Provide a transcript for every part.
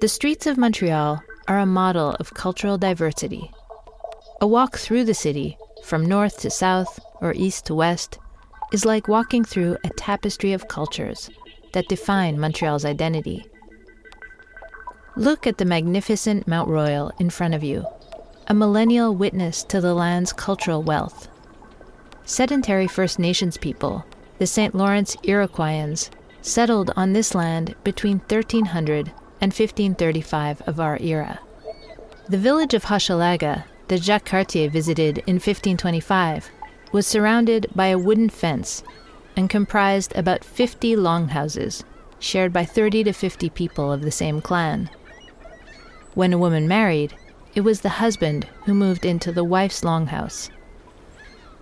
The streets of Montreal are a model of cultural diversity. A walk through the city, from north to south or east to west, is like walking through a tapestry of cultures that define Montreal's identity. Look at the magnificent Mount Royal in front of you, a millennial witness to the land's cultural wealth. Sedentary First Nations people, the St. Lawrence Iroquoians, settled on this land between 1300 and 1535 of our era. The village of Hochelaga, that Jacques Cartier visited in 1525, was surrounded by a wooden fence and comprised about 50 longhouses, shared by 30 to 50 people of the same clan. When a woman married, it was the husband who moved into the wife's longhouse.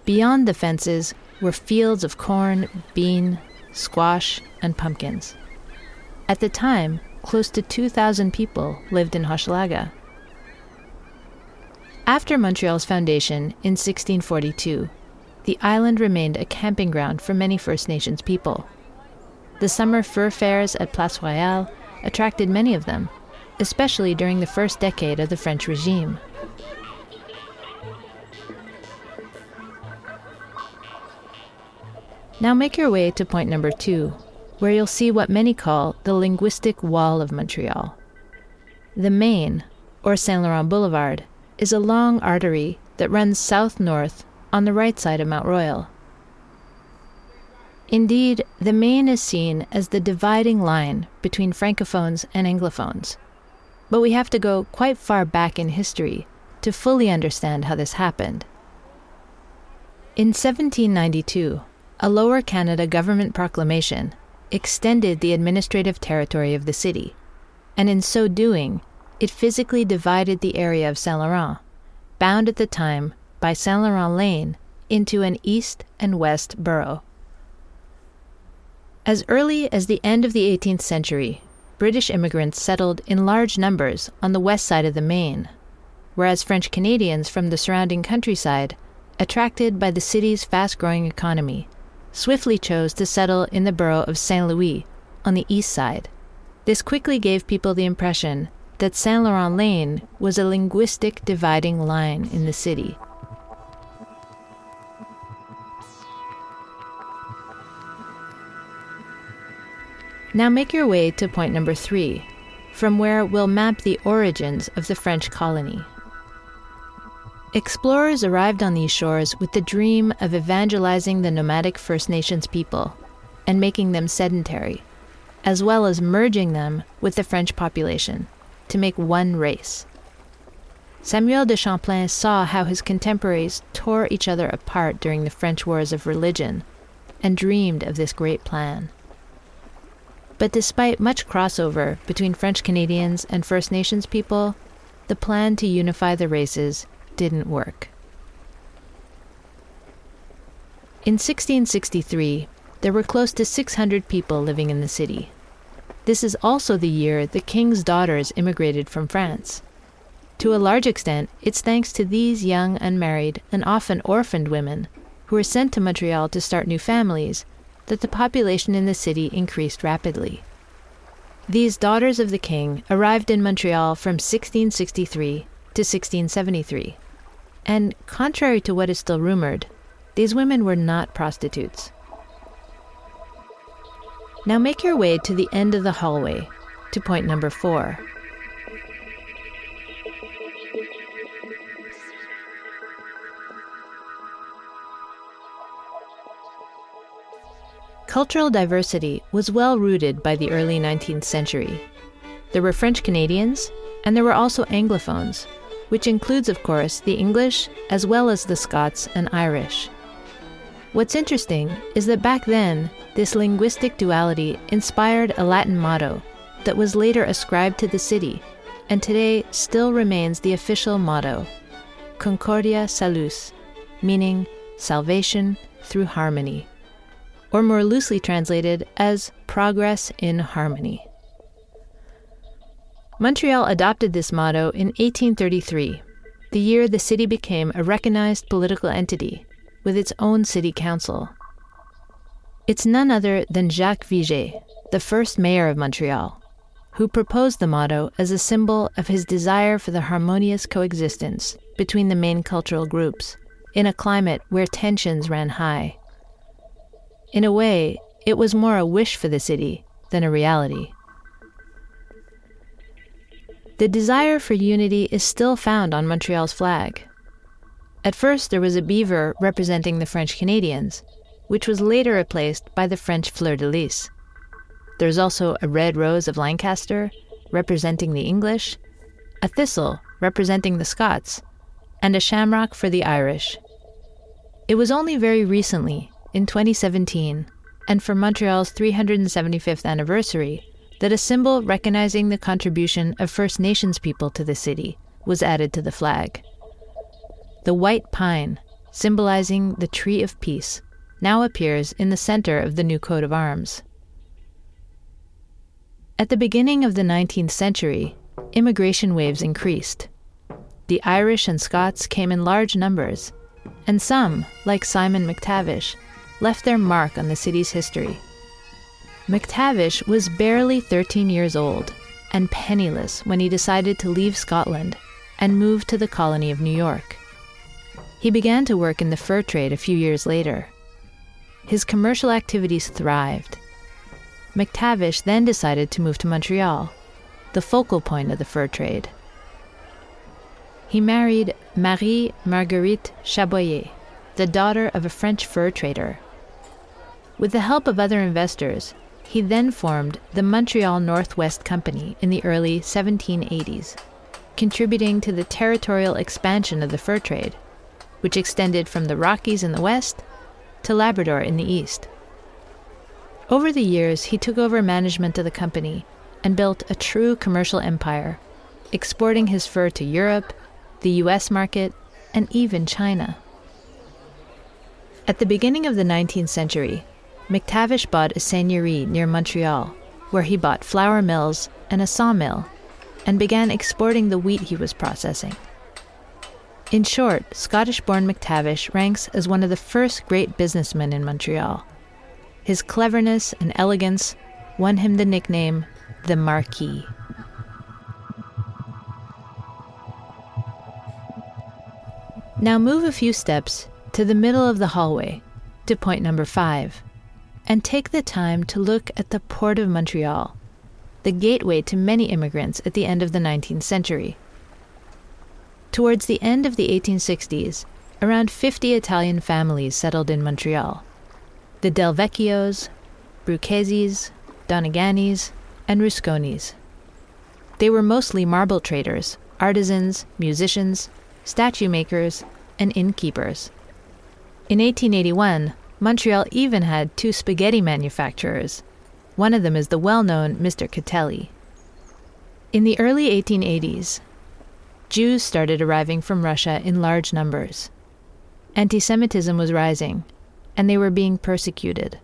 Beyond the fences were fields of corn, bean, squash, and pumpkins. At the time, close to 2,000 people lived in Hochelaga. After Montreal's foundation in 1642, the island remained a camping ground for many First Nations people. The summer fur fairs at Place Royale attracted many of them, especially during the first decade of the French regime. Now make your way to point number two, where you'll see what many call the linguistic wall of Montreal. The Main, or Saint Laurent Boulevard, is a long artery that runs south north on the right side of Mount Royal. Indeed, the Main is seen as the dividing line between Francophones and Anglophones. But we have to go quite far back in history to fully understand how this happened. In 1792, a Lower Canada government proclamation extended the administrative territory of the city, and in so doing, it physically divided the area of Saint Laurent, bound at the time by Saint Laurent Lane, into an east and west borough. As early as the end of the 18th century, British immigrants settled in large numbers on the west side of the Main, whereas French Canadians from the surrounding countryside, attracted by the city's fast growing economy, swiftly chose to settle in the borough of Saint Louis on the east side. This quickly gave people the impression that Saint Laurent Lane was a linguistic dividing line in the city. Now make your way to point number three, from where we'll map the origins of the French colony. Explorers arrived on these shores with the dream of evangelizing the nomadic First Nations people and making them sedentary, as well as merging them with the French population to make one race. Samuel de Champlain saw how his contemporaries tore each other apart during the French Wars of Religion and dreamed of this great plan. But despite much crossover between French Canadians and First Nations people, the plan to unify the races didn't work. In 1663, there were close to 600 people living in the city. This is also the year the king's daughters immigrated from France. To a large extent, it's thanks to these young, unmarried, and often orphaned women who were sent to Montreal to start new families that the population in the city increased rapidly. These daughters of the king arrived in Montreal from 1663 to 1673. And contrary to what is still rumored, these women were not prostitutes. Now make your way to the end of the hallway, to point number four. Cultural diversity was well rooted by the early 19th century. There were French Canadians, and there were also Anglophones, which includes, of course, the English as well as the Scots and Irish. What's interesting is that back then, this linguistic duality inspired a Latin motto that was later ascribed to the city and today still remains the official motto Concordia Salus, meaning salvation through harmony, or more loosely translated as progress in harmony. Montreal adopted this motto in 1833, the year the city became a recognized political entity with its own city council. It's none other than Jacques Viger, the first mayor of Montreal. who proposed the motto as a symbol of his desire for the harmonious coexistence between the main cultural groups in a climate where tensions ran high. In a way, it was more a wish for the city than a reality. The desire for unity is still found on Montreal's flag. At first, there was a beaver representing the French Canadians, which was later replaced by the French fleur de lis. There's also a red rose of Lancaster, representing the English, a thistle representing the Scots, and a shamrock for the Irish. It was only very recently, in 2017, and for Montreal's 375th anniversary, that a symbol recognizing the contribution of First Nations people to the city was added to the flag. The white pine, symbolizing the tree of peace, now appears in the center of the new coat of arms. At the beginning of the 19th century, immigration waves increased. The Irish and Scots came in large numbers, and some, like Simon McTavish, left their mark on the city's history. McTavish was barely 13 years old and penniless when he decided to leave Scotland and move to the colony of New York. He began to work in the fur trade a few years later. His commercial activities thrived. McTavish then decided to move to Montreal, the focal point of the fur trade. He married Marie Marguerite Chaboillez, the daughter of a French fur trader. With the help of other investors, he then formed the Montreal Northwest Company in the early 1780s, contributing to the territorial expansion of the fur trade, which extended from the Rockies in the west to Labrador in the east. Over the years, he took over management of the company and built a true commercial empire, exporting his fur to Europe, the US market, and even China. At the beginning of the 19th century, McTavish bought a seigneurie near Montreal, where he bought flour mills and a sawmill, and began exporting the wheat he was processing. In short, Scottish born McTavish ranks as one of the first great businessmen in Montreal. His cleverness and elegance won him the nickname the Marquis. Now move a few steps to the middle of the hallway to point number five and take the time to look at the Port of Montreal, the gateway to many immigrants at the end of the 19th century. Towards the end of the 1860s, around 50 Italian families settled in Montreal. The Delvecchios, Brucheses, Doneganis, and Rusconis. They were mostly marble traders, artisans, musicians, statue makers, and innkeepers. In 1881, Montreal even had two spaghetti manufacturers. One of them is the well known Mr. Catelli. In the early 1880s, Jews started arriving from Russia in large numbers. Anti Semitism was rising, and they were being persecuted.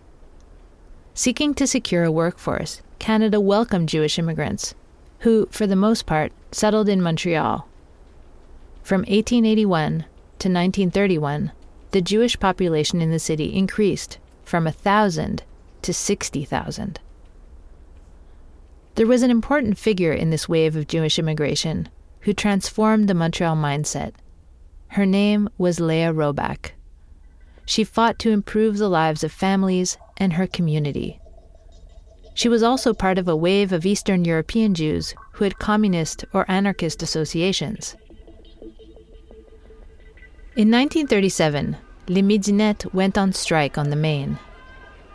Seeking to secure a workforce, Canada welcomed Jewish immigrants, who, for the most part, settled in Montreal. From 1881 to 1931, the Jewish population in the city increased from a thousand to 60,000. There was an important figure in this wave of Jewish immigration who transformed the Montreal mindset. Her name was Leah Roback. She fought to improve the lives of families and her community. She was also part of a wave of Eastern European Jews who had communist or anarchist associations. In 1937, Les Midinettes went on strike on the Main.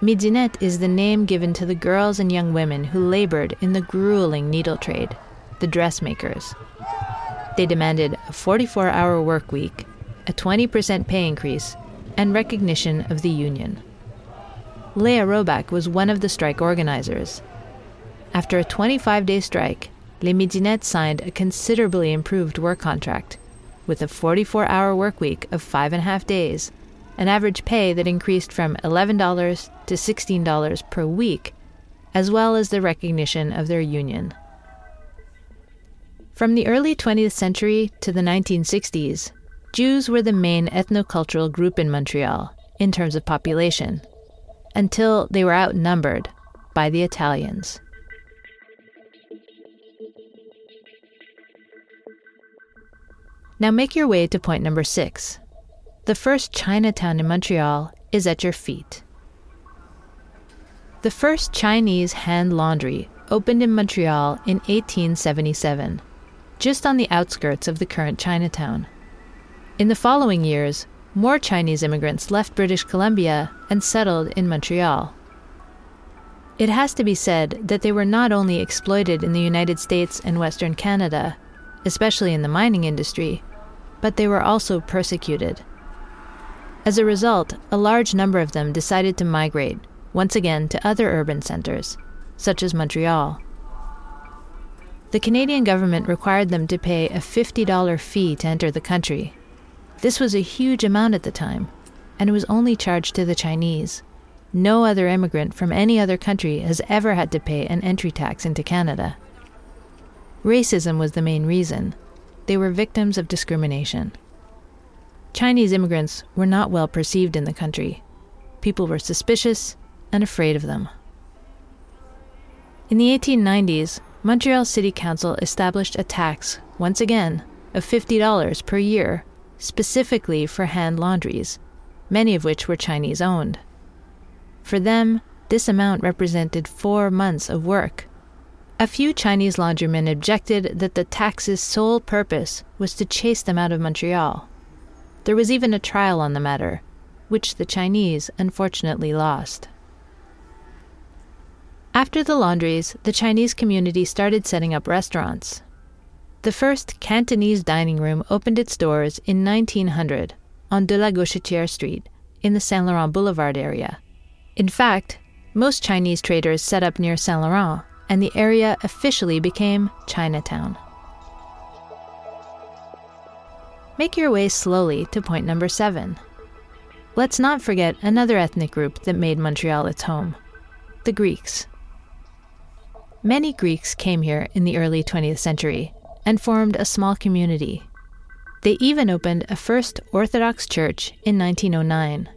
Midinette is the name given to the girls and young women who labored in the grueling needle trade, the dressmakers. They demanded a 44 hour work week, a 20% pay increase, and recognition of the union. Leah Roback was one of the strike organizers. After a 25 day strike, Les Midinettes signed a considerably improved work contract with a 44 hour work week of five and a half days, an average pay that increased from $11 to $16 per week, as well as the recognition of their union. From the early 20th century to the 1960s, Jews were the main ethnocultural group in Montreal in terms of population, until they were outnumbered by the Italians. Now make your way to point number six. The first Chinatown in Montreal is at your feet. The first Chinese hand laundry opened in Montreal in 1877, just on the outskirts of the current Chinatown. In the following years, more Chinese immigrants left British Columbia and settled in Montreal. It has to be said that they were not only exploited in the United States and Western Canada, especially in the mining industry, but they were also persecuted. As a result, a large number of them decided to migrate, once again, to other urban centers, such as Montreal. The Canadian government required them to pay a $50 fee to enter the country. This was a huge amount at the time, and it was only charged to the Chinese. No other immigrant from any other country has ever had to pay an entry tax into Canada. Racism was the main reason. They were victims of discrimination. Chinese immigrants were not well perceived in the country. People were suspicious and afraid of them. In the 1890s, Montreal City Council established a tax, once again, of $50 per year, specifically for hand laundries, many of which were Chinese owned. For them, this amount represented four months of work. A few Chinese laundrymen objected that the tax's sole purpose was to chase them out of Montreal. There was even a trial on the matter, which the Chinese unfortunately lost. After the laundries, the Chinese community started setting up restaurants. The first Cantonese dining room opened its doors in 1900 on De la Gauchetière Street in the Saint Laurent Boulevard area. In fact, most Chinese traders set up near Saint Laurent, and the area officially became Chinatown. Make your way slowly to point number seven. Let's not forget another ethnic group that made Montreal its home the Greeks. Many Greeks came here in the early 20th century and formed a small community. They even opened a first Orthodox church in 1909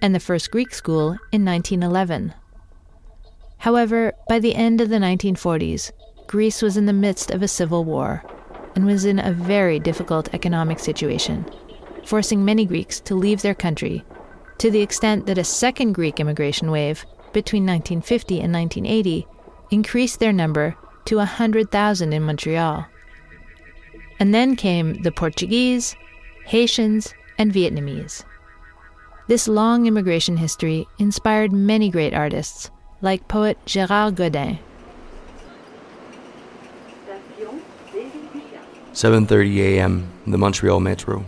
and the first Greek school in 1911. However, by the end of the 1940s, Greece was in the midst of a civil war and was in a very difficult economic situation, forcing many Greeks to leave their country to the extent that a second Greek immigration wave between 1950 and 1980 increased their number to 100,000 in Montreal. And then came the Portuguese, Haitians, and Vietnamese. This long immigration history inspired many great artists, like poet Gérald Godin. 7:30 a.m. the Montreal Metro.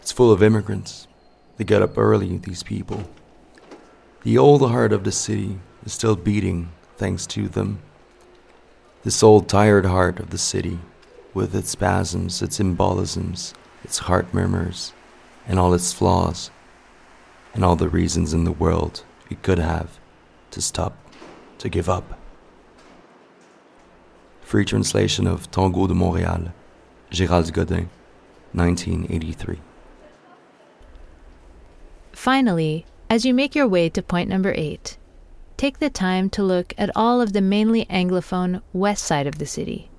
It's full of immigrants. They get up early, these people. The old heart of the city is still beating thanks to them. This old tired heart of the city, with its spasms, its embolisms, its heart murmurs, and all its flaws, and all the reasons in the world it could have to stop, to give up. Free translation of Tango de Montréal, Gérald Godin, 1983. Finally, as you make your way to point number eight, take the time to look at all of the mainly Anglophone west side of the city.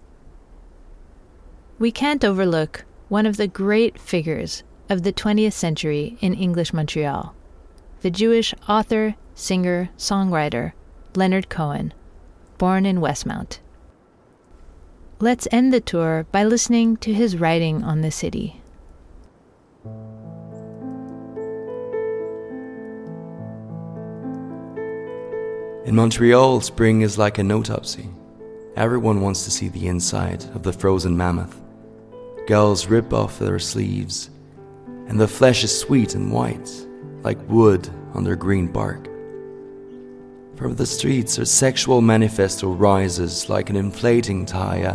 We can't overlook one of the great figures of the 20th century in English Montreal the Jewish author, singer, songwriter Leonard Cohen, born in Westmount. Let's end the tour by listening to his writing on the city. In Montreal, spring is like an autopsy. Everyone wants to see the inside of the frozen mammoth. Girls rip off their sleeves, and the flesh is sweet and white like wood under green bark. From the streets, a sexual manifesto rises like an inflating tire.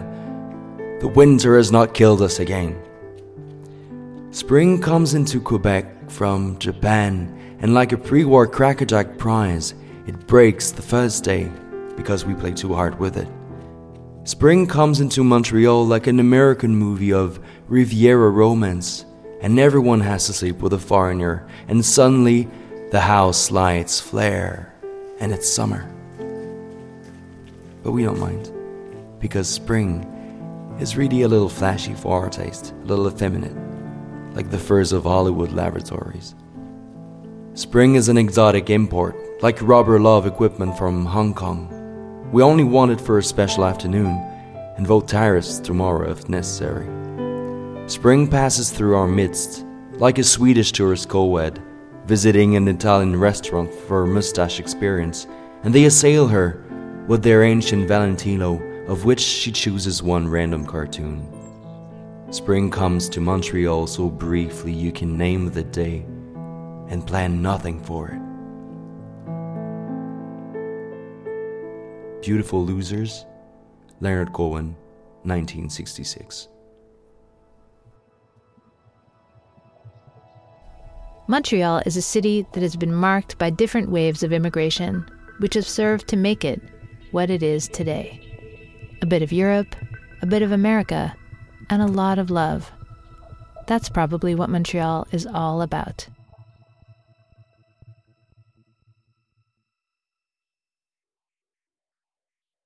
The winter has not killed us again. Spring comes into Quebec from Japan, and like a pre war crackerjack prize, it breaks the first day because we play too hard with it. Spring comes into Montreal like an American movie of Riviera romance and everyone has to sleep with a foreigner, and suddenly the house lights flare, and it's summer. But we don't mind, because spring is really a little flashy for our taste, a little effeminate. like the furs of Hollywood laboratories. Spring is an exotic import, like rubber love equipment from Hong Kong. We only want it for a special afternoon and vote tariffs tomorrow if necessary. Spring passes through our midst, like a Swedish tourist co-ed, visiting an Italian restaurant for a mustache experience, and they assail her with their ancient Valentino, of which she chooses one random cartoon. Spring comes to Montreal so briefly you can name the day and plan nothing for it. Beautiful Losers, Leonard Cohen, 1966. Montreal is a city that has been marked by different waves of immigration, which have served to make it what it is today. A bit of Europe, a bit of America, and a lot of love. That's probably what Montreal is all about.